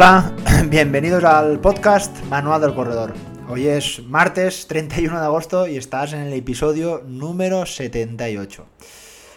Hola, bienvenidos al podcast Manual del Corredor. Hoy es martes 31 de agosto y estás en el episodio número 78.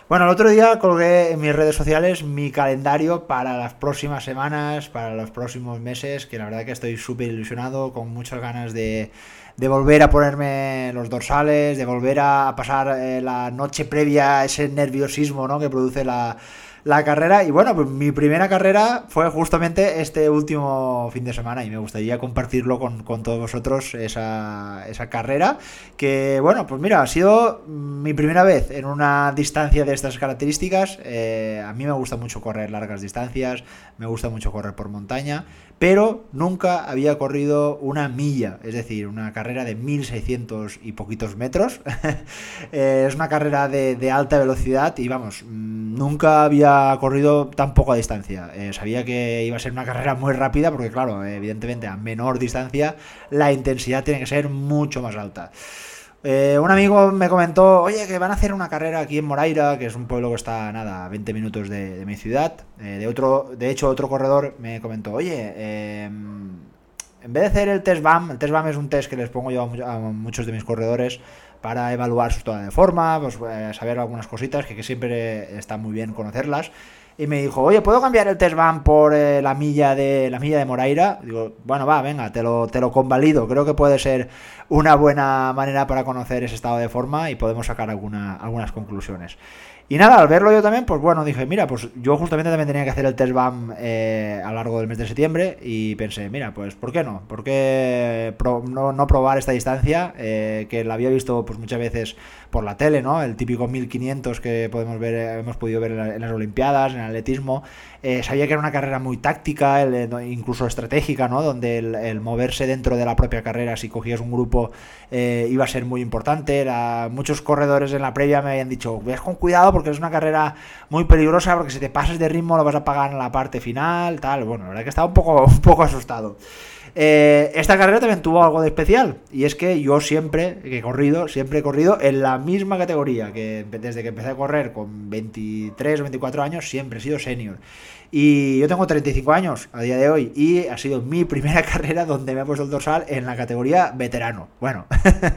Bueno, el otro día colgué en mis redes sociales mi calendario para las próximas semanas, para los próximos meses, que la verdad que estoy súper ilusionado, con muchas ganas de, volver a ponerme los dorsales, de volver a pasar eh, la noche previa ese nerviosismo ¿no? que produce la, la carrera. Y bueno, pues mi primera carrera fue justamente este último fin de semana y me gustaría compartirlo con, todos vosotros esa, esa, carrera. Que bueno, pues mira, ha sido mi primera vez en una distancia de estas características. Eh, a mí me gusta mucho correr largas distancias, me gusta mucho correr por montaña, pero nunca había corrido una milla, es decir, una carrera de 1600 y poquitos metros. Eh, es una carrera de, alta velocidad y vamos, mm, nunca había corrido tan poca distancia. Eh, sabía que iba a ser una carrera muy rápida porque claro, evidentemente a menor distancia la intensidad tiene que ser mucho más alta. Eh, un amigo me comentó, oye, que van a hacer una carrera aquí en Moraira, que es un pueblo que está, nada, a 20 minutos de, mi ciudad. Eh, de, otro, de hecho, otro corredor me comentó, oye, em, en vez de hacer el test BAM, el test BAM es un test que les pongo yo a, muchos de mis corredores para evaluar su estado de forma, pues, eh, saber algunas cositas que, que siempre está muy bien conocerlas y me dijo, oye, ¿puedo cambiar el test van por eh, la milla de la milla de Moraira? Digo, bueno, va, venga, te lo, te lo convalido. Creo que puede ser una buena manera para conocer ese estado de forma y podemos sacar alguna, algunas conclusiones. Y nada, al verlo yo también, pues bueno, dije, mira, pues yo justamente también tenía que hacer el test BAM eh, a lo largo del mes de septiembre y pensé, mira, pues ¿por qué no? ¿Por qué no, probar esta distancia? Eh, que la había visto pues muchas veces por la tele, ¿no? El típico 1500 que podemos ver, hemos podido ver en, las Olimpiadas, en el atletismo. Eh, sabía que era una carrera muy táctica, incluso estratégica, ¿no? Donde el, moverse dentro de la propia carrera, si cogías un grupo, iba a ser muy importante. Era, muchos corredores en la previa me habían dicho, ves con cuidado porque es una carrera muy peligrosa, porque si te pasas de ritmo lo vas a pagar en la parte final, tal. Bueno, la verdad que estaba un poco, un poco asustado. Eh, esta carrera también tuvo algo de especial y es que yo siempre he corrido, siempre he corrido en la misma categoría, que desde que empecé a correr con 23 o 24 años siempre he sido senior. Y yo tengo 35 años a día de hoy y ha sido mi primera carrera donde me he puesto el dorsal en la categoría veterano. Bueno,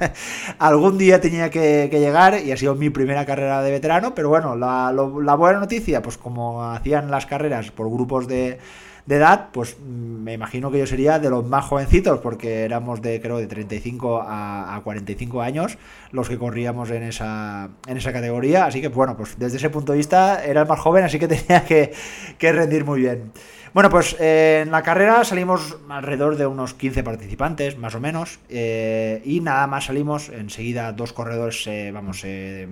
algún día tenía que, llegar y ha sido mi primera carrera de veterano, pero bueno, la buena noticia, pues como hacían las carreras por grupos de de edad, pues mm, me imagino que yo sería de los más jovencitos, porque éramos de, creo, de 35 a, a 45 años los que corríamos en esa, en esa categoría. Así que, bueno, pues desde ese punto de vista era el más joven, así que tenía que, que rendir muy bien. Bueno, pues eh, en la carrera salimos alrededor de unos 15 participantes, más o menos, eh, y nada más salimos, enseguida dos corredores, vamos, se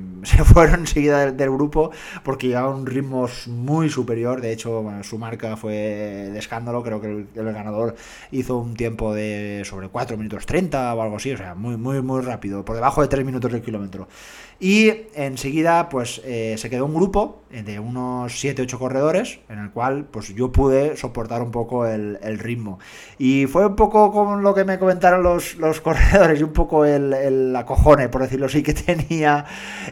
fueron enseguida del, grupo porque llevaban un ritmo muy superior, de hecho, su marca fue de escándalo, creo que el, ganador hizo un tiempo de sobre 4 minutos 30 o algo así, o sea, muy, muy, muy rápido, por debajo de 3 minutos del kilómetro. Y enseguida, pues eh, se quedó un grupo de unos 7-8 corredores, en el cual pues yo pude soportar un poco el, ritmo. Y fue un poco como lo que me comentaron los, los corredores, y un poco el, el, acojone, por decirlo así, que tenía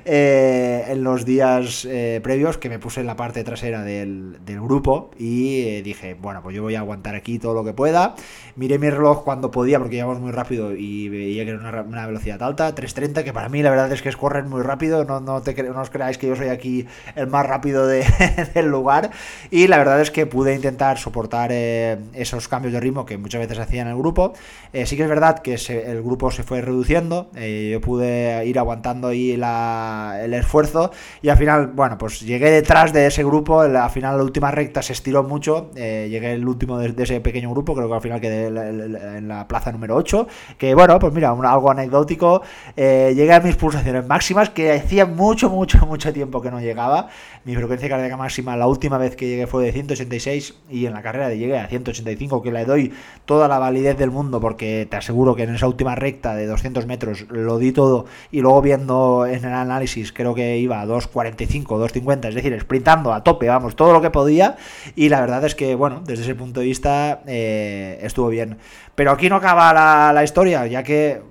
eh, en los días eh, previos, que me puse en la parte trasera del, grupo y dije, bueno, pues yo voy a aguantar aquí todo lo que pueda. Miré mi reloj cuando podía, porque íbamos muy rápido y veía que era una, velocidad alta, 3.30, que para mí la verdad es que es correr muy rápido, no, no, te, no os creáis que yo soy aquí el más rápido de, del lugar y la verdad es que pude intentar soportar eh, esos cambios de ritmo que muchas veces hacía en el grupo. Eh, sí que es verdad que el grupo se fue reduciendo, eh, yo pude ir aguantando ahí el esfuerzo y al final, bueno, pues llegué detrás de ese grupo, al final la última recta se estiró mucho, llegué el último de, ese pequeño grupo, creo que al final quedé en la plaza número 8, que bueno, pues mira, algo anecdótico, llegué a mis pulsaciones máximas que hacía mucho, mucho, mucho tiempo que no llegaba. Mi frecuencia cardíaca máxima la última vez que llegué fue de 186 y en la carrera llegué a 185, que le doy toda la validez del mundo porque te aseguro que en esa última recta de 200 metros lo di todo y luego viendo en el análisis creo que iba a 2.45, 2.50, es decir, sprintando a tope, vamos, todo lo que podía y la verdad es que, bueno, desde ese punto de vista eh, estuvo bien. Pero aquí no acaba la, historia, ya que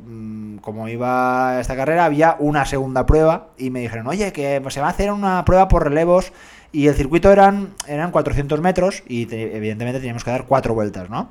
como iba esta carrera, había una segunda prueba y me dijeron, oye, que se va a hacer una prueba por relevos y el circuito eran, eran 400 metros y evidentemente teníamos que dar cuatro vueltas, ¿no?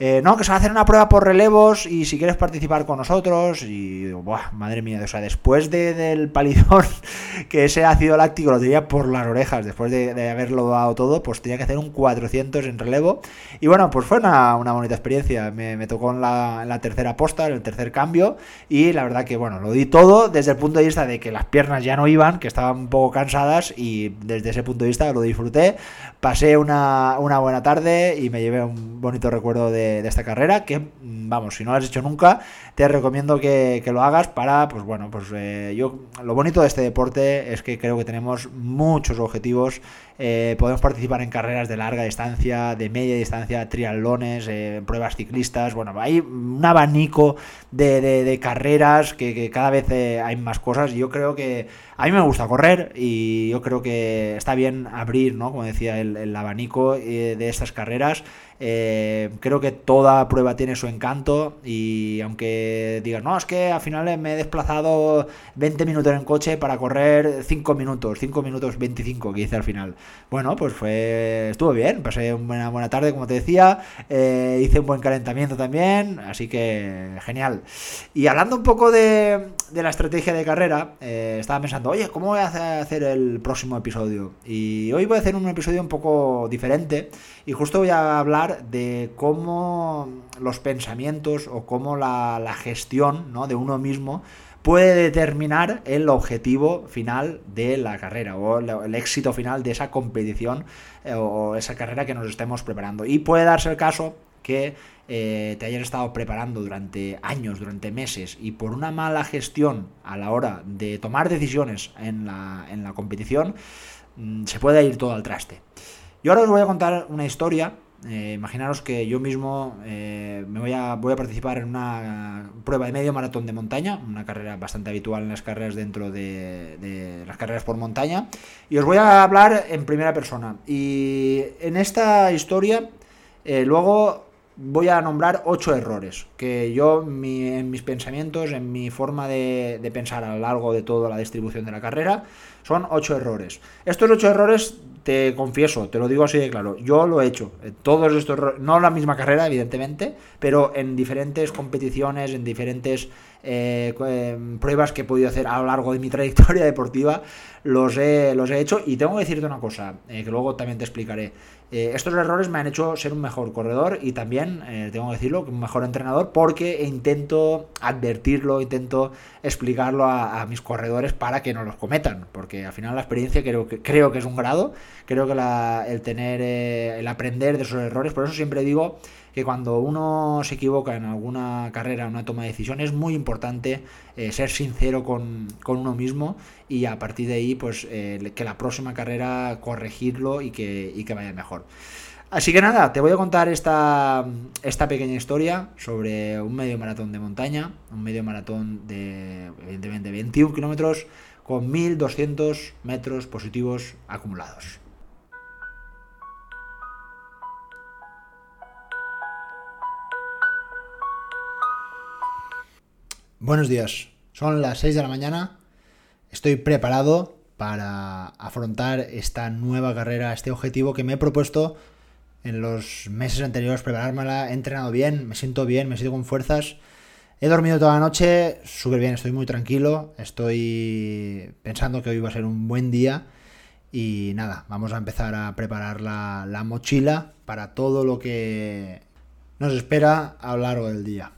Eh, no, que se va a hacer una prueba por relevos y si quieres participar con nosotros. Y buah, madre mía, o sea, después del palidón, que ese ácido láctico lo tenía por las orejas, después de, haberlo dado todo, pues tenía que hacer un 400 en relevo. Y bueno, pues fue una, bonita experiencia. Me, tocó en la, tercera posta, en el tercer cambio. Y la verdad que, bueno, lo di todo desde el punto de vista de que las piernas ya no iban, que estaban un poco cansadas. Y desde ese punto de vista lo disfruté. Pasé una, una buena tarde y me llevé un bonito recuerdo de de, esta carrera, que vamos, si no lo has hecho nunca, te recomiendo que, lo hagas para, pues bueno, pues eh, yo, lo bonito de este deporte es que creo que tenemos muchos objetivos, eh, podemos participar en carreras de larga distancia, de media distancia, triatlones, eh, pruebas ciclistas, bueno, hay un abanico de, carreras que, cada vez hay más cosas yo creo que a mí me gusta correr y yo creo que está bien abrir, ¿no? Como decía, el, el abanico de estas carreras. creo que toda prueba tiene su encanto y aunque digas, no, es que al final me he desplazado 20 minutos en coche para correr 5 minutos, 5 minutos 25 que hice al final. Bueno, pues fue, estuvo bien, pasé una buena tarde, como te decía, eh, hice un buen calentamiento también, así que genial. Y hablando un poco de, la estrategia de carrera, eh, estaba pensando, oye, ¿cómo voy a hacer el próximo episodio? Y hoy voy a hacer un episodio un poco diferente y justo voy a hablar de cómo los pensamientos o cómo la, gestión ¿no? de uno mismo puede determinar el objetivo final de la carrera o el éxito final de esa competición eh, o esa carrera que nos estemos preparando. Y puede darse el caso que eh, te hayas estado preparando durante años, durante meses, y por una mala gestión a la hora de tomar decisiones en la, en la competición, mm, se puede ir todo al traste. Yo ahora os voy a contar una historia eh, imaginaros que yo mismo eh, me voy a, voy a participar en una prueba de medio maratón de montaña, una carrera bastante habitual en las carreras dentro de, las carreras por montaña, y os voy a hablar en primera persona. Y en esta historia, eh, luego voy a nombrar ocho errores que yo en mis pensamientos, en mi forma de, de pensar a lo largo de toda la distribución de la carrera, son ocho errores. Estos ocho errores te confieso, te lo digo así de claro, yo lo he hecho. Eh, todos estos, no la misma carrera, evidentemente, pero en diferentes competiciones, en diferentes eh, em, pruebas que he podido hacer a lo largo de mi trayectoria deportiva, los he, los he hecho. Y tengo que decirte una cosa, eh, que luego también te explicaré. estos errores me han hecho ser un mejor corredor y también, tengo que decirlo, un mejor entrenador porque intento advertirlo, intento explicarlo a, mis corredores para que no los cometan, porque al final la experiencia creo que, creo que es un grado creo que el tener, eh, el aprender de esos errores, por eso siempre digo que cuando uno se equivoca en alguna carrera, en una toma de decisión, es muy importante eh, ser sincero con, uno mismo y a partir de ahí, pues eh, que la próxima carrera corregirlo y que, y que vaya mejor. Así que nada, te voy a contar esta, esta pequeña historia sobre un medio maratón de montaña, un medio maratón de, evidentemente, 21 kilómetros con 1200 metros positivos acumulados. Buenos días, son las 6 de la mañana, estoy preparado para afrontar esta nueva carrera, este objetivo que me he propuesto en los meses anteriores, preparármela, he entrenado bien, me siento bien, me siento con fuerzas, he dormido toda la noche, súper bien, estoy muy tranquilo, estoy pensando que hoy va a ser un buen día y nada, vamos a empezar a preparar la, la mochila para todo lo que nos espera a lo largo del día.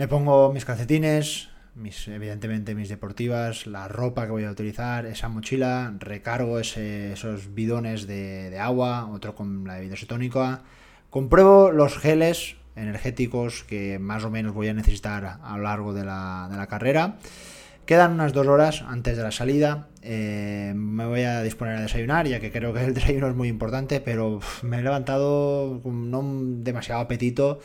Me pongo mis calcetines, mis, evidentemente mis deportivas, la ropa que voy a utilizar, esa mochila, recargo esos bidones de, agua, otro con la bebida isotónica, compruebo los geles energéticos que más o menos voy a necesitar a lo largo de la, de la carrera Quedan unas dos horas antes de la salida. Eh, me voy a disponer a desayunar, ya que creo que el desayuno es muy importante, pero me he levantado con no demasiado apetito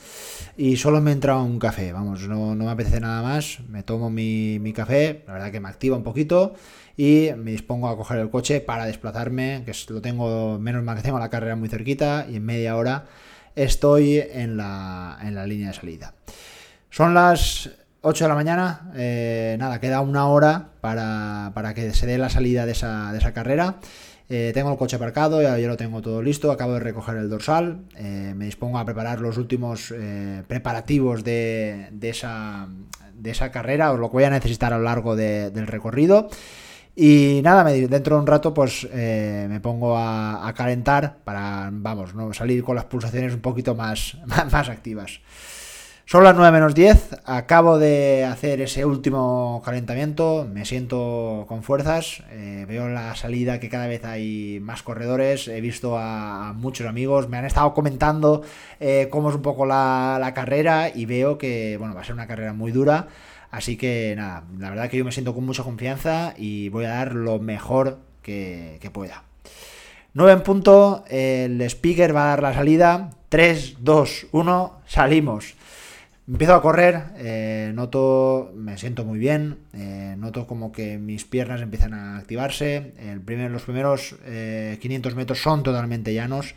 y solo me he entrado un café. Vamos, no, me apetece nada más. Me tomo mi, café, la verdad que me activa un poquito y me dispongo a coger el coche para desplazarme, que lo tengo, menos mal que tengo la carrera muy cerquita y en media hora estoy en la, en la línea de salida. Son las 8 de la mañana, eh, nada, queda una hora para, que se dé la salida de esa, carrera. Eh, tengo el coche aparcado, ya, lo tengo todo listo, acabo de recoger el dorsal, eh, me dispongo a preparar los últimos preparativos de, esa, de esa carrera, o lo que voy a necesitar a lo largo del recorrido. Y nada, dentro de un rato pues me pongo a, calentar para, vamos, no salir con las pulsaciones un poquito más, más activas. Son las 9 menos 10, acabo de hacer ese último calentamiento, me siento con fuerzas, eh, veo la salida que cada vez hay más corredores, he visto a, muchos amigos, me han estado comentando eh, cómo es un poco la, carrera y veo que bueno, va a ser una carrera muy dura, así que nada, la verdad que yo me siento con mucha confianza y voy a dar lo mejor que, que pueda. 9 en punto, el speaker va a dar la salida, 3, 2, 1, salimos. Empiezo a correr, eh, noto, me siento muy bien, eh, noto como que mis piernas empiezan a activarse, los primeros 500 eh, metros son totalmente llanos,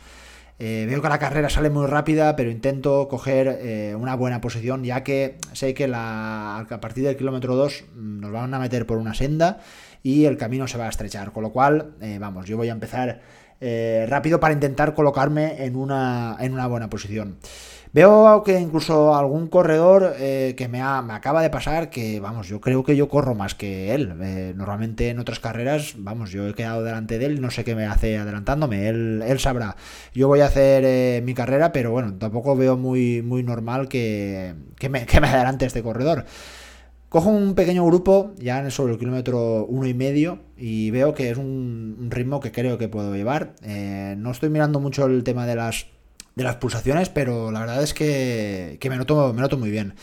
veo que la carrera sale muy rápida, pero intento coger una buena posición, ya que sé que a partir del kilómetro 2 mm, nos van a meter por una senda y el camino se va a estrechar, con lo cual, vamos, yo voy a empezar rápido para intentar colocarme en una, en una buena posición. Veo que incluso algún corredor eh, que me, acaba de pasar, que vamos, yo creo que yo corro más que él. Eh, normalmente en otras carreras, vamos, yo he quedado delante de él, no sé qué me hace adelantándome, él, él sabrá. Yo voy a hacer eh, mi carrera, pero bueno, tampoco veo muy, muy normal que, me, que me adelante este corredor. Cojo un pequeño grupo, ya sobre el kilómetro uno y medio, y veo que es un, ritmo que creo que puedo llevar. no estoy mirando mucho el tema de las de las pulsaciones, pero la verdad es que, me, noto, me noto muy bien.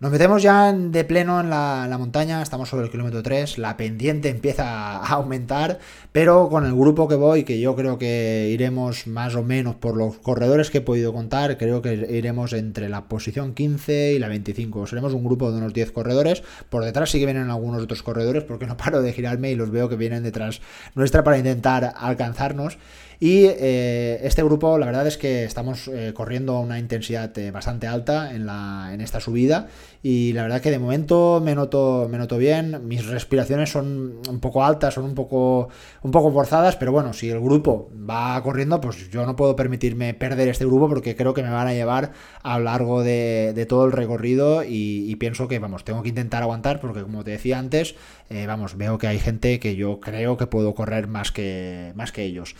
Nos metemos ya de pleno en la, montaña, estamos sobre el kilómetro 3, la pendiente empieza a aumentar, pero con el grupo que voy, que yo creo que iremos más o menos por los corredores que he podido contar, creo que iremos entre la posición 15 y la 25. Seremos un grupo de unos 10 corredores, por detrás sí que vienen algunos otros corredores, porque no paro de girarme y los veo que vienen detrás nuestra para intentar alcanzarnos. Y eh, este grupo, la verdad es que estamos eh, corriendo a una intensidad eh, bastante alta en, la, en esta subida y la verdad que de momento me noto, me noto bien, mis respiraciones son un poco altas, son un poco, un poco forzadas, pero bueno, si el grupo va corriendo, pues yo no puedo permitirme perder este grupo porque creo que me van a llevar a lo largo de, todo el recorrido y, pienso que, vamos, tengo que intentar aguantar porque como te decía antes, eh, vamos, veo que hay gente que yo creo que puedo correr más que, más que ellos.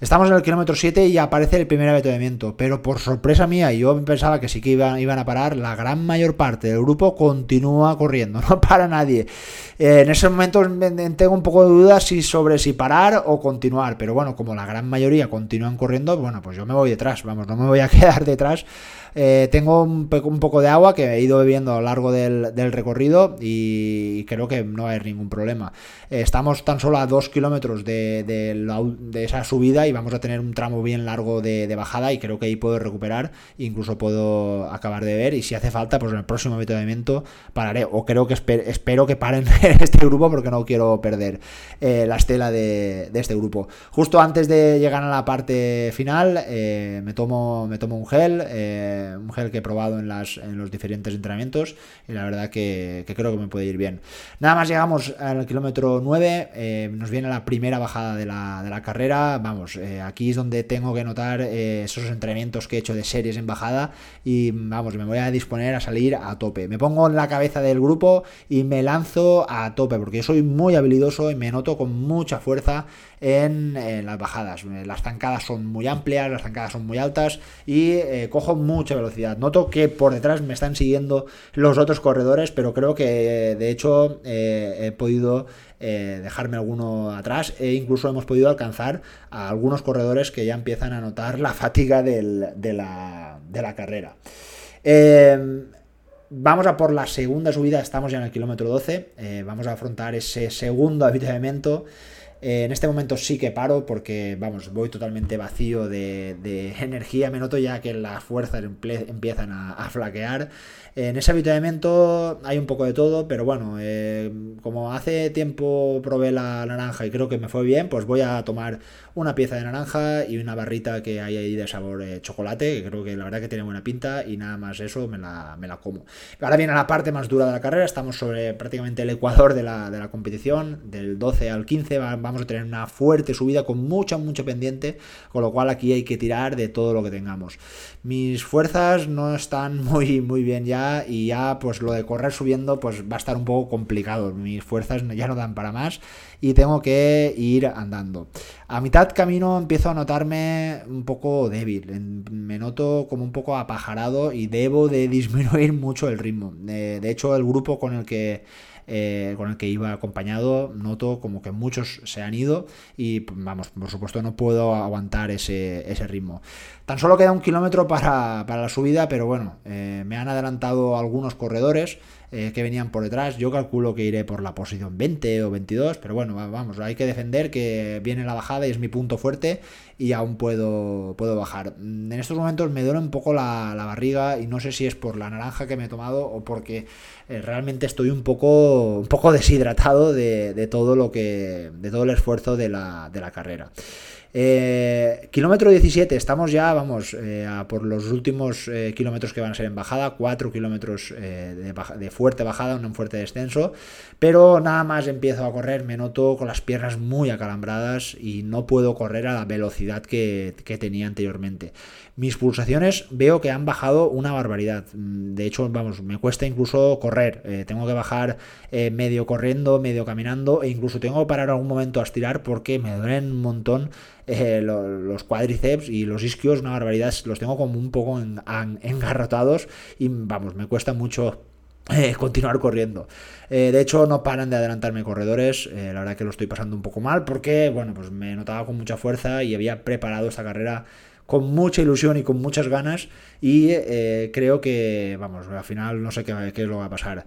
Estamos en el kilómetro 7 y aparece el primer avituallamiento, pero por sorpresa mía, yo pensaba que sí que iban, iban a parar, la gran mayor parte del grupo continúa corriendo, no para nadie. Eh, en ese momento tengo un poco de dudas si sobre si parar o continuar, pero bueno, como la gran mayoría continúan corriendo, bueno, pues yo me voy detrás, vamos, no me voy a quedar detrás eh, tengo un, poco de agua que he ido bebiendo a lo largo del, recorrido y creo que no hay ningún problema. Eh, estamos tan solo a dos kilómetros de, esa subida y vamos a tener un tramo bien largo de, bajada y creo que ahí puedo recuperar, incluso puedo acabar de ver y si hace falta, pues en el próximo avituallamiento pararé o creo que espero que paren este grupo porque no quiero perder eh, la estela de, este grupo. Justo antes de llegar a la parte final me, tomo, me tomo un gel un gel que he probado en los diferentes entrenamientos y la verdad que, creo que me puede ir bien. Nada más llegamos al kilómetro 9, eh, nos viene la primera bajada de la, carrera, vamos, eh, aquí es donde tengo que notar eh, esos entrenamientos que he hecho de series en bajada y vamos, me voy a disponer a salir a tope. Me pongo en la cabeza del grupo y me lanzo a tope porque soy muy habilidoso y me noto con mucha fuerza en, las bajadas. Las zancadas son muy amplias, las zancadas son muy altas y cojo mucho velocidad. Noto que por detrás me están siguiendo los otros corredores, pero creo que de hecho eh, he podido eh, dejarme alguno atrás e incluso hemos podido alcanzar a algunos corredores que ya empiezan a notar la fatiga de, la, carrera. Em, vamos a por la segunda subida, estamos ya en el kilómetro 12, eh, vamos a afrontar ese segundo avituallamiento. Eh, en este momento sí que paro porque, vamos, voy totalmente vacío de, energía. Me noto ya que las fuerzas empiezan a, flaquear. En ese avituallamiento hay un poco de todo, pero bueno, eh, como hace tiempo probé la naranja y creo que me fue bien, pues voy a tomar una pieza de naranja y una barrita que hay ahí de sabor eh, chocolate, que creo que la verdad que tiene buena pinta y nada más eso me la, me la como. Ahora viene la parte más dura de la carrera, estamos sobre prácticamente el ecuador de la, de la competición, del 12 al 15 va vamos a tener una fuerte subida con mucha, mucha pendiente, con lo cual aquí hay que tirar de todo lo que tengamos. Mis fuerzas no están muy, muy bien ya y ya pues lo de correr subiendo pues va a estar un poco complicado. Mis fuerzas ya no dan para más y tengo que ir andando. A mitad camino empiezo a notarme un poco débil, me noto como un poco apajarado y debo de disminuir mucho el ritmo. de hecho, el grupo con el que eh, con el que iba acompañado, noto como que muchos se han ido y vamos, por supuesto no puedo aguantar ese, ritmo. Tan solo queda un kilómetro para, la subida, pero bueno, eh, me han adelantado algunos corredores. Eh, que venían por detrás. Yo calculo que iré por la posición 20 o 22, pero bueno, vamos, hay que defender que viene la bajada y es mi punto fuerte y aún puedo, puedo bajar. En estos momentos me duele un poco la, barriga y no sé si es por la naranja que me he tomado o porque eh, realmente estoy un poco, un poco deshidratado de, todo lo que, de todo el esfuerzo de la, de la carrera. Eh, kilómetro 17, estamos ya, vamos, eh, por los últimos eh, kilómetros que van a ser en bajada, 4 kilómetros de, fuerte bajada, un fuerte descenso, pero nada más empiezo a correr, me noto con las piernas muy acalambradas y no puedo correr a la velocidad que, tenía anteriormente. Mis pulsaciones veo que han bajado una barbaridad. Mm, de hecho, vamos, me cuesta incluso correr. tengo que bajar medio corriendo, medio caminando e incluso tengo que parar algún momento a estirar porque me duelen un montón eh, los cuádriceps y los isquios, una barbaridad, los tengo como un poco engarrotados y vamos, me cuesta mucho eh, continuar corriendo. Eh, de hecho, no paran de adelantarme corredores. la verdad que lo estoy pasando un poco mal porque, bueno, pues me notaba con mucha fuerza y había preparado esta carrera con mucha ilusión y con muchas ganas y eh, creo que, vamos, al final no sé qué, qué, es lo que va a pasar.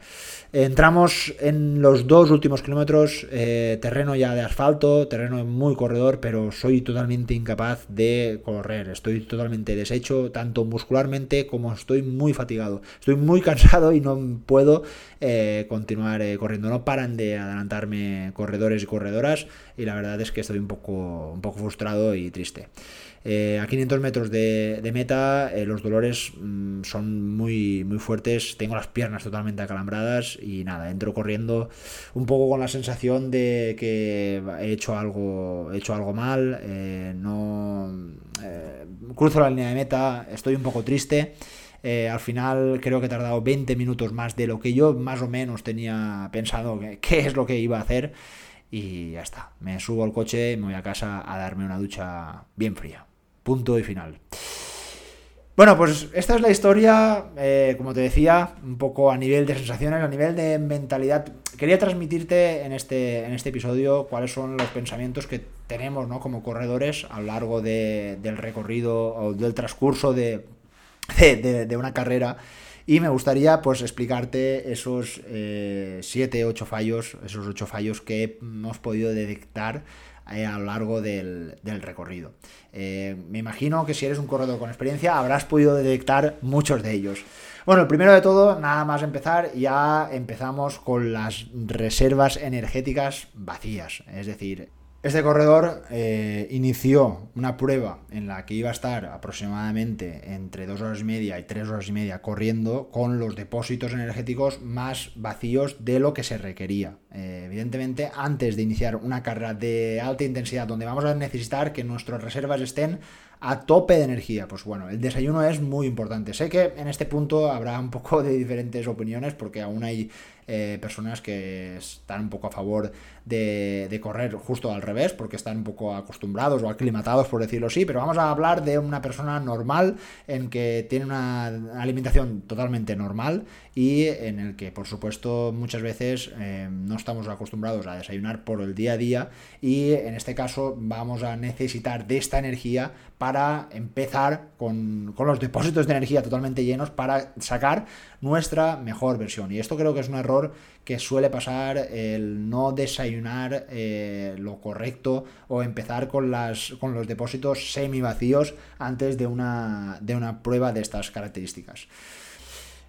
Entramos en los dos últimos kilómetros, eh, terreno ya de asfalto, terreno muy corredor, pero soy totalmente incapaz de correr, estoy totalmente deshecho, tanto muscularmente como estoy muy fatigado, estoy muy cansado y no puedo eh, continuar corriendo, no paran de adelantarme corredores y corredoras y la verdad es que estoy un poco, un poco frustrado y triste. Eh, a 500 metros de, meta eh, los dolores mm, son muy, muy fuertes, tengo las piernas totalmente acalambradas y nada, entro corriendo un poco con la sensación de que he hecho algo, he hecho algo mal, eh, no cruzo la línea de meta, estoy un poco triste. Al final creo que he tardado 20 minutos más de lo que yo más o menos tenía pensado que, qué es lo que iba a hacer. Y ya está, me subo al coche me voy a casa a darme una ducha bien fría. Punto y final. Bueno, pues esta es la historia, eh, como te decía, un poco a nivel de sensaciones, a nivel de mentalidad. Quería transmitirte en este, en este episodio cuáles son los pensamientos que tenemos ¿no? como corredores a lo largo del recorrido o del transcurso de, de, una carrera. Y me gustaría pues explicarte esos 7, eh, 8 fallos, esos 8 fallos que hemos podido detectar eh, a lo largo del, recorrido. Eh, me imagino que si eres un corredor con experiencia habrás podido detectar muchos de ellos. Bueno, primero de todo, nada más empezar, ya empezamos con las reservas energéticas vacías. Es decir, este corredor eh, inició una prueba en la que iba a estar aproximadamente entre dos horas y media y tres horas y media corriendo con los depósitos energéticos más vacíos de lo que se requería. Eh, evidentemente, antes de iniciar una carrera de alta intensidad donde vamos a necesitar que nuestras reservas estén a tope de energía. Pues bueno, el desayuno es muy importante. Sé que en este punto habrá un poco de diferentes opiniones porque aún hay eh, personas que están un poco a favor de, correr justo al revés, porque están un poco acostumbrados o aclimatados, por decirlo así, pero vamos a hablar de una persona normal en que tiene una alimentación totalmente normal y en el que, por supuesto, muchas veces eh, no estamos acostumbrados a desayunar por el día a día y en este caso vamos a necesitar de esta energía para empezar con, con los depósitos de energía totalmente llenos para sacar nuestra mejor versión. Y esto creo que es un error que suele pasar el no desayunar eh, lo correcto o empezar con, las, con los depósitos semi vacíos antes de una, de una prueba de estas características.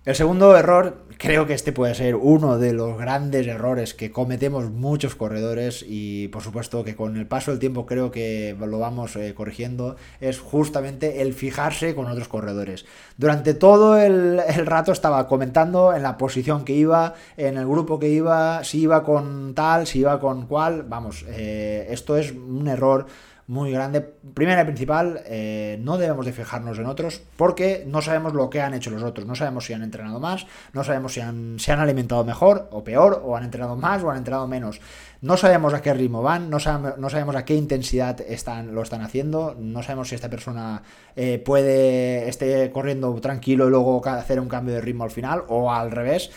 El segundo error, creo que este puede ser uno de los grandes errores que cometemos muchos corredores y por supuesto que con el paso del tiempo creo que lo vamos eh, corrigiendo, es justamente el fijarse con otros corredores. Durante todo el, rato estaba comentando en la posición que iba, en el grupo que iba, si iba con tal, si iba con cual, vamos, eh, esto es un error muy grande. Primera y principal, eh, no debemos de fijarnos en otros porque no sabemos lo que han hecho los otros. No sabemos si han entrenado más, no sabemos si han, se han alimentado mejor o peor, o han entrenado más o han entrenado menos. No sabemos a qué ritmo van, no sabemos, no sabemos a qué intensidad están, lo están haciendo, no sabemos si esta persona eh, puede, esté corriendo tranquilo y luego hacer un cambio de ritmo al final o al revés.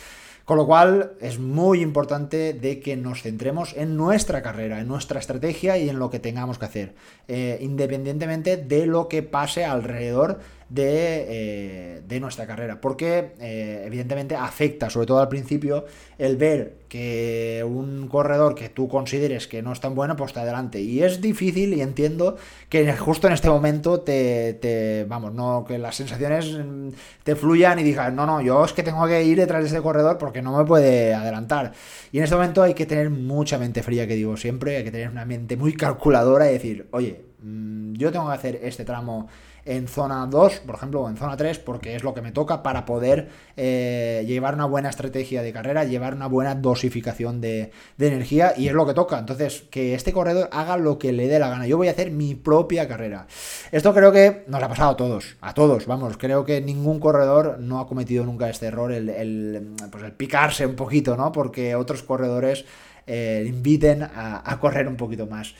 Con lo cual es muy importante de que nos centremos en nuestra carrera, en nuestra estrategia y en lo que tengamos que hacer, eh, independientemente de lo que pase alrededor de, eh, nuestra carrera. Porque eh, evidentemente afecta, sobre todo al principio, el ver que un corredor que tú consideres que no es tan bueno, pues está adelante. Y es difícil y entiendo que justo en este momento te, vamos, no, que las sensaciones mm, te fluyan y digas, no, no, yo es que tengo que ir detrás de este corredor porque no me puede adelantar. Y en este momento hay que tener mucha mente fría, que digo siempre, hay que tener una mente muy calculadora y decir, oye, mm, yo tengo que hacer este tramo en zona 2, por ejemplo, o en zona 3, porque es lo que me toca para poder eh, llevar una buena estrategia de carrera, llevar una buena dosificación de, energía, y es lo que toca. Entonces, que este corredor haga lo que le dé la gana. Yo voy a hacer mi propia carrera. Esto creo que nos ha pasado a todos, a todos, vamos, creo que ningún corredor no ha cometido nunca este error, el, pues el picarse un poquito, ¿no? Porque otros corredores eh, inviten a correr un poquito más.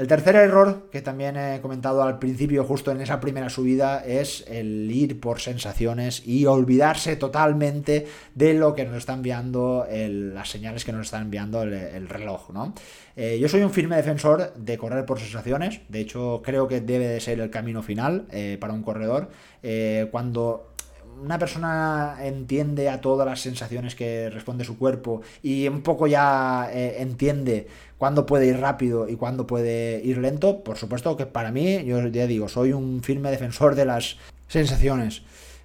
El tercer error, que también he comentado al principio, justo en esa primera subida, es el ir por sensaciones y olvidarse totalmente de lo que nos está enviando las señales que nos está enviando el, reloj. ¿no? Eh, yo soy un firme defensor de correr por sensaciones, de hecho creo que debe de ser el camino final eh, para un corredor. Eh, cuando una persona entiende a todas las sensaciones que responde su cuerpo y un poco ya entiende cuándo puede ir rápido y cuándo puede ir lento, por supuesto que para mí, yo ya digo, soy un firme defensor de las sensaciones.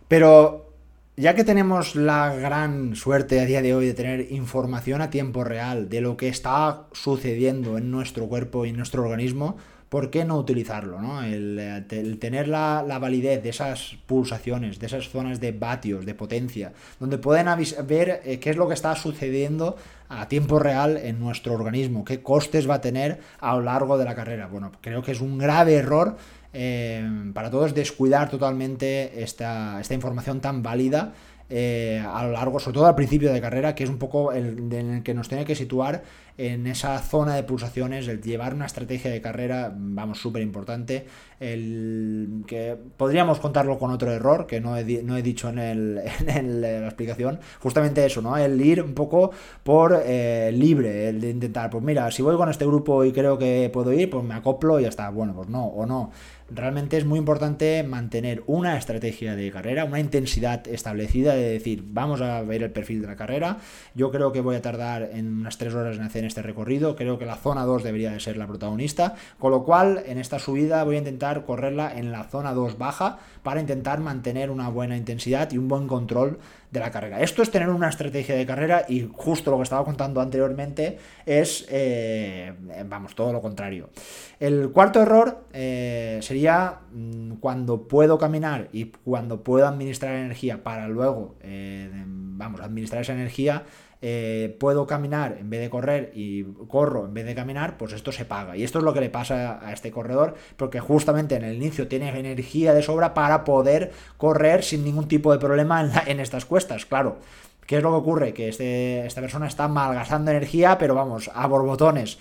Pero ya que tenemos la gran suerte a día de hoy de tener información a tiempo real de lo que está sucediendo en nuestro cuerpo y en nuestro organismo, ¿por qué no utilizarlo? ¿no? El, tener la, validez de esas pulsaciones, de esas zonas de vatios, de potencia, donde pueden ver eh, qué es lo que está sucediendo a tiempo real en nuestro organismo, qué costes va a tener a lo largo de la carrera. Bueno, creo que es un grave error eh, para todos descuidar totalmente esta, esta información tan válida eh, a lo largo, sobre todo al principio de carrera, que es un poco el, en el que nos tiene que situar en esa zona de pulsaciones, el llevar una estrategia de carrera, vamos, súper importante, el que podríamos contarlo con otro error que no he, no he dicho en, el, en, la explicación, justamente eso, ¿no? El ir un poco por eh, libre, el de intentar, pues mira, si voy con este grupo y creo que puedo ir, pues me acoplo y ya está, bueno, pues no, o no realmente es muy importante mantener una estrategia de carrera, una intensidad establecida de decir, vamos a ver el perfil de la carrera, yo creo que voy a tardar en unas 3 horas en hacer este recorrido, creo que la zona 2 debería de ser la protagonista, con lo cual en esta subida voy a intentar correrla en la zona 2 baja para intentar mantener una buena intensidad y un buen control de la carrera. Esto es tener una estrategia de carrera y justo lo que estaba contando anteriormente es, eh, vamos, todo lo contrario. El cuarto error eh, sería mm, cuando puedo caminar y cuando puedo administrar energía para luego, eh, vamos, administrar esa energía eh, puedo caminar en vez de correr y corro en vez de caminar, pues esto se paga. Y esto es lo que le pasa a este corredor, porque justamente en el inicio tiene energía de sobra para poder correr sin ningún tipo de problema en, en estas cuestas, claro. ¿Qué es lo que ocurre? Que este, esta persona está malgastando energía, pero vamos, a borbotones.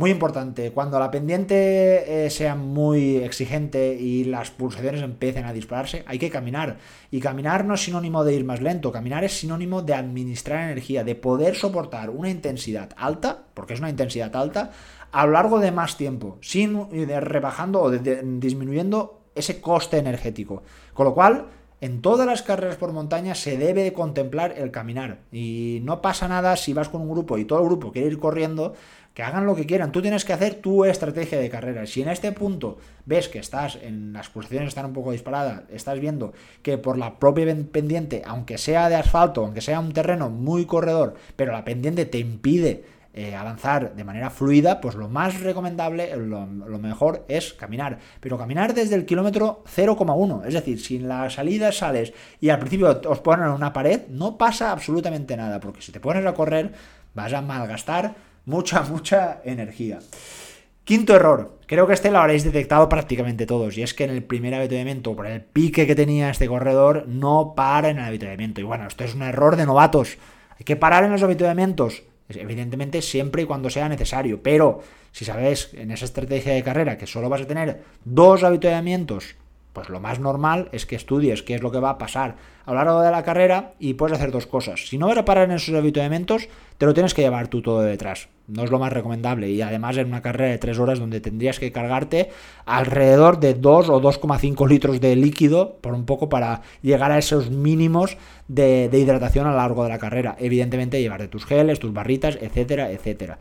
Muy importante, cuando la pendiente eh, sea muy exigente y las pulsaciones empiecen a dispararse, hay que caminar. Y caminar no es sinónimo de ir más lento, caminar es sinónimo de administrar energía, de poder soportar una intensidad alta, porque es una intensidad alta, a lo largo de más tiempo, sin rebajando o disminuyendo ese coste energético. Con lo cual, en todas las carreras por montaña se debe de contemplar el caminar. Y no pasa nada si vas con un grupo y todo el grupo quiere ir corriendo, que hagan lo que quieran. Tú tienes que hacer tu estrategia de carrera. Si en este punto ves que estás en las posiciones están un poco disparadas, estás viendo que por la propia pendiente, aunque sea de asfalto, aunque sea un terreno muy corredor, pero la pendiente te impide eh, avanzar de manera fluida, pues lo más recomendable, lo, mejor es caminar. Pero caminar desde el kilómetro 0,1. Es decir, si en la salida sales y al principio os ponen en una pared, no pasa absolutamente nada. Porque si te pones a correr, vas a malgastar mucha, mucha energía. Quinto error, creo que este lo habréis detectado prácticamente todos, y es que en el primer avituallamiento, por el pique que tenía este corredor, no para en el avituallamiento. Y bueno, esto es un error de novatos. Hay que parar en los avituallamientos, evidentemente siempre y cuando sea necesario, pero si sabes en esa estrategia de carrera que solo vas a tener dos avituallamientos pues lo más normal es que estudies qué es lo que va a pasar a lo largo de la carrera y puedes hacer dos cosas. Si no vas a parar en esos habituamientos, te lo tienes que llevar tú todo detrás. No es lo más recomendable. Y además en una carrera de tres horas donde tendrías que cargarte alrededor de 2 o 2,5 litros de líquido por un poco para llegar a esos mínimos de, de hidratación a lo largo de la carrera. Evidentemente llevarte tus geles, tus barritas, etcétera, etcétera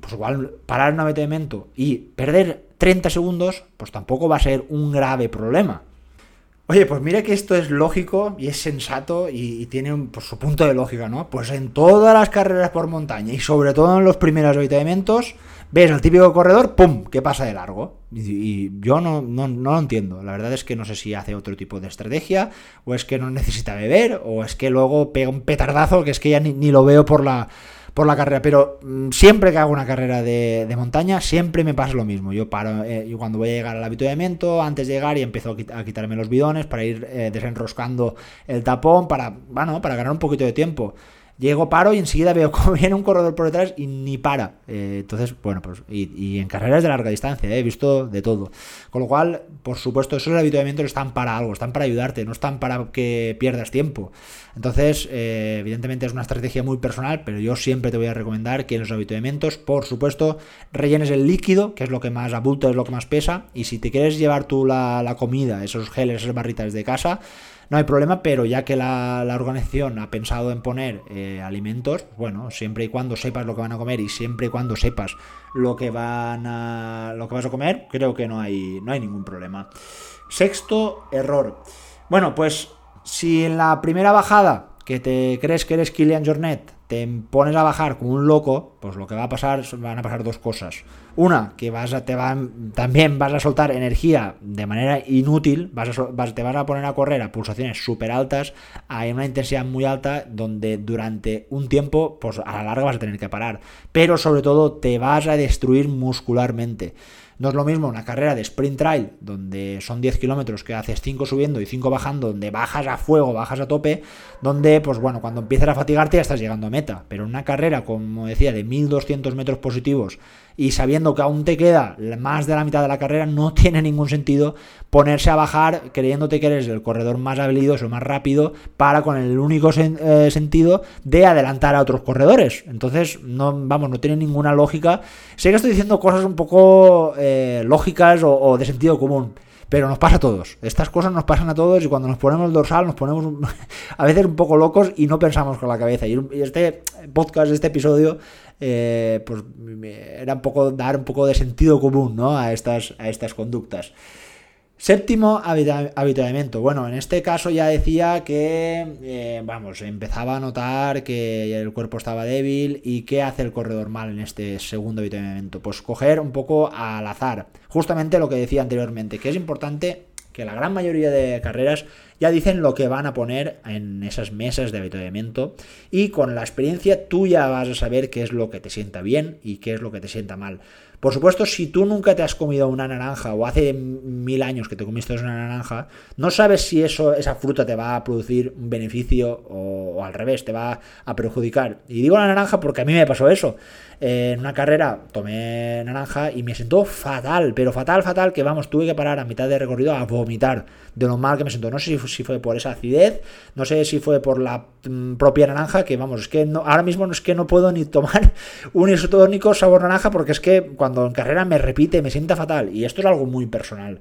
pues igual parar un avituallamiento y perder 30 segundos, pues tampoco va a ser un grave problema. Oye, pues mire que esto es lógico y es sensato y, tiene un, pues, su punto de lógica, ¿no? Pues en todas las carreras por montaña y sobre todo en los primeros avituallamientos, ves al típico corredor, ¡pum!, que pasa de largo. Y, yo no, no, no, lo entiendo. La verdad es que no sé si hace otro tipo de estrategia, o es que no necesita beber, o es que luego pega un petardazo que es que ya ni lo veo por la por la carrera, pero mm, siempre que hago una carrera de, montaña, siempre me pasa lo mismo. Yo paro, eh, y cuando voy a llegar al avituallamiento, antes de llegar y empiezo a, quitarme los bidones para ir eh, desenroscando el tapón, para, bueno, para ganar un poquito de tiempo. Llego, paro y enseguida veo cómo viene un corredor por detrás y ni para. Eh, entonces, bueno, pues y, en carreras de larga distancia, he visto de todo. Con lo cual, por supuesto, esos habituamientos están para algo, están para ayudarte, no están para que pierdas tiempo. Entonces, eh, evidentemente es una estrategia muy personal, pero yo siempre te voy a recomendar que en los habituamientos, por supuesto, rellenes el líquido, que es lo que más abulta, es lo que más pesa, y si te quieres llevar tú la, la comida, esos geles, esas barritas de casa, no hay problema, pero ya que la, organización ha pensado en poner eh, alimentos, bueno, siempre y cuando sepas lo que van a comer y siempre y cuando sepas lo que van a lo que vas a comer, creo que no hay no hay ningún problema. Sexto error. Bueno, pues si en la primera bajada que te crees que eres Kilian Jornet, te pones a bajar como un loco, pues lo que va a pasar, van a pasar dos cosas. Una, que vas a, te van, también vas a soltar energía de manera inútil, vas te vas a poner a correr a pulsaciones súper altas, a una intensidad muy alta, donde durante un tiempo, pues a la larga vas a tener que parar. Pero sobre todo te vas a destruir muscularmente. No es lo mismo una carrera de sprint trail, donde son 10 kilómetros que haces 5 subiendo y 5 bajando, donde bajas a fuego, bajas a tope, donde, pues bueno, cuando empiezas a fatigarte ya estás llegando a meta. Pero una carrera, como decía, de 1200 metros positivos y sabiendo que aún te queda más de la mitad de la carrera, no tiene ningún sentido ponerse a bajar creyéndote que eres el corredor más habilidoso, más rápido, para con el único eh, sentido de adelantar a otros corredores. Entonces, no, vamos, no tiene ninguna lógica. Sé que estoy diciendo cosas un poco eh, lógicas o, de sentido común. Pero nos pasa a todos. Estas cosas nos pasan a todos y cuando nos ponemos el dorsal nos ponemos a veces un poco locos y no pensamos con la cabeza. Y este podcast, este episodio, eh, pues era un poco dar un poco de sentido común ¿no? a, estas, a estas conductas. Séptimo habituamiento. Bueno, en este caso ya decía que, eh, vamos, empezaba a notar que el cuerpo estaba débil y qué hace el corredor mal en este segundo habituamiento. Pues coger un poco al azar. Justamente lo que decía anteriormente, que es importante que la gran mayoría de carreras ya dicen lo que van a poner en esas mesas de avituallamiento y con la experiencia tú ya vas a saber qué es lo que te sienta bien y qué es lo que te sienta mal. Por supuesto, si tú nunca te has comido una naranja o hace mil años que te comiste una naranja, no sabes si eso, esa fruta te va a producir un beneficio o, al revés, te va a perjudicar. Y digo la naranja porque a mí me pasó eso. en una carrera tomé naranja y me sentó fatal, pero fatal, fatal, que vamos, tuve que parar a mitad de recorrido a vomitar de lo mal que me sentó. No sé si fue por esa acidez, no sé si fue por la mm, propia naranja, que vamos, es que no, ahora mismo no es que no puedo ni tomar un isotónico sabor naranja porque es que cuando en carrera me repite, me sienta fatal. Y esto es algo muy personal.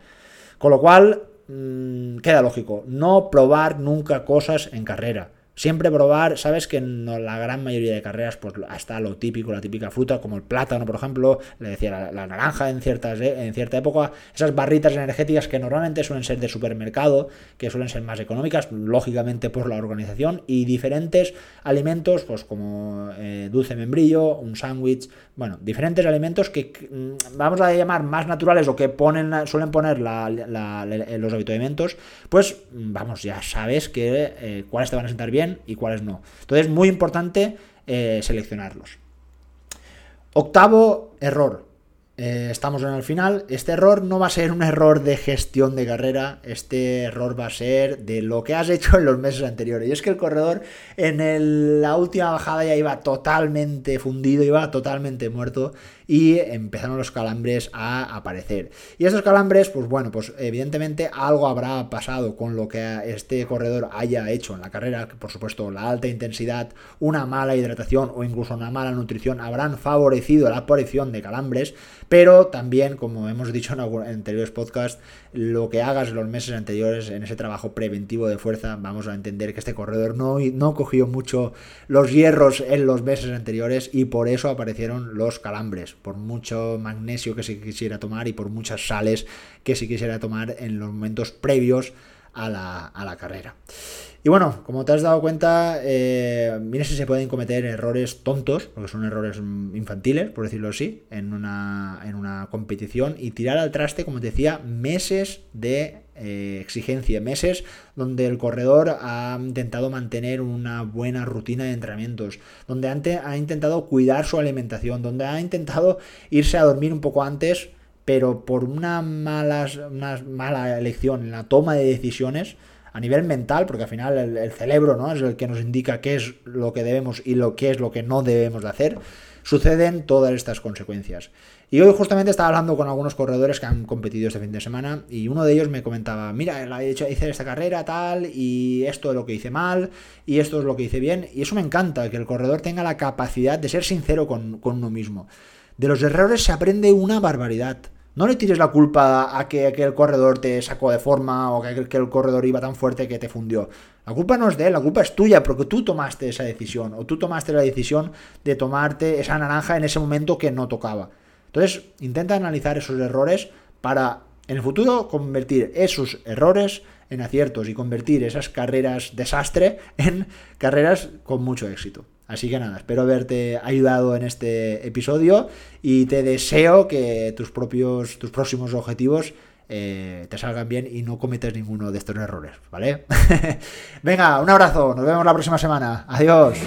Con lo cual, mm, queda lógico, no probar nunca cosas en carrera. Siempre probar, sabes que en la gran mayoría de carreras, pues hasta lo típico, la típica fruta, como el plátano, por ejemplo, le decía la, naranja en, ciertas, eh, en cierta época, esas barritas energéticas que normalmente suelen ser de supermercado, que suelen ser más económicas, lógicamente por la organización, y diferentes alimentos, pues como eh, dulce membrillo, un sándwich, bueno, diferentes alimentos que mm, vamos a llamar más naturales o que ponen, suelen poner los habituamientos, pues vamos, ya sabes que eh, cuáles te van a sentar bien y cuáles no. Entonces, muy importante eh, seleccionarlos. Octavo error. Eh, estamos en el final. Este error no va a ser un error de gestión de carrera, este error va a ser de lo que has hecho en los meses anteriores. Y es que el corredor en la última bajada ya iba totalmente fundido, iba totalmente muerto y empezaron los calambres a aparecer. Y estos calambres, pues bueno, pues evidentemente algo habrá pasado con lo que este corredor haya hecho en la carrera, que por supuesto la alta intensidad, una mala hidratación o incluso una mala nutrición habrán favorecido la aparición de calambres, pero también, como hemos dicho en, anteriores podcasts, lo que hagas en los meses anteriores en ese trabajo preventivo de fuerza, vamos a entender que este corredor no, no cogió mucho los hierros en los meses anteriores y por eso aparecieron los calambres por mucho magnesio que se quisiera tomar y por muchas sales que se quisiera tomar en los momentos previos a la, carrera. Y bueno, como te has dado cuenta, eh, si se pueden cometer errores tontos, porque son errores infantiles, por decirlo así, en una, en una competición y tirar al traste, como te decía, meses de eh, exigencia, meses donde el corredor ha intentado mantener una buena rutina de entrenamientos, donde ha intentado cuidar su alimentación, donde ha intentado irse a dormir un poco antes, pero por una, malas, mala elección en la toma de decisiones, a nivel mental, porque al final el, cerebro ¿no? es el que nos indica qué es lo que debemos y lo que es lo que no debemos de hacer, suceden todas estas consecuencias. Y hoy justamente estaba hablando con algunos corredores que han competido este fin de semana y uno de ellos me comentaba, mira, he hecho, hice esta carrera tal y esto es lo que hice mal y esto es lo que hice bien. Y eso me encanta, que el corredor tenga la capacidad de ser sincero con, uno mismo. De los errores se aprende una barbaridad. No le tires la culpa a que, el corredor te sacó de forma o que, que, el corredor iba tan fuerte que te fundió. La culpa no es de él, la culpa es tuya porque tú tomaste esa decisión o tú tomaste la decisión de tomarte esa naranja en ese momento que no tocaba. Entonces, intenta analizar esos errores para en el futuro convertir esos errores en aciertos y convertir esas carreras desastre en carreras con mucho éxito. Así que nada, espero haberte ayudado en este episodio y te deseo que tus propios, tus próximos objetivos eh, te salgan bien y no cometas ninguno de estos errores, ¿vale? Venga, un abrazo, nos vemos la próxima semana. Adiós.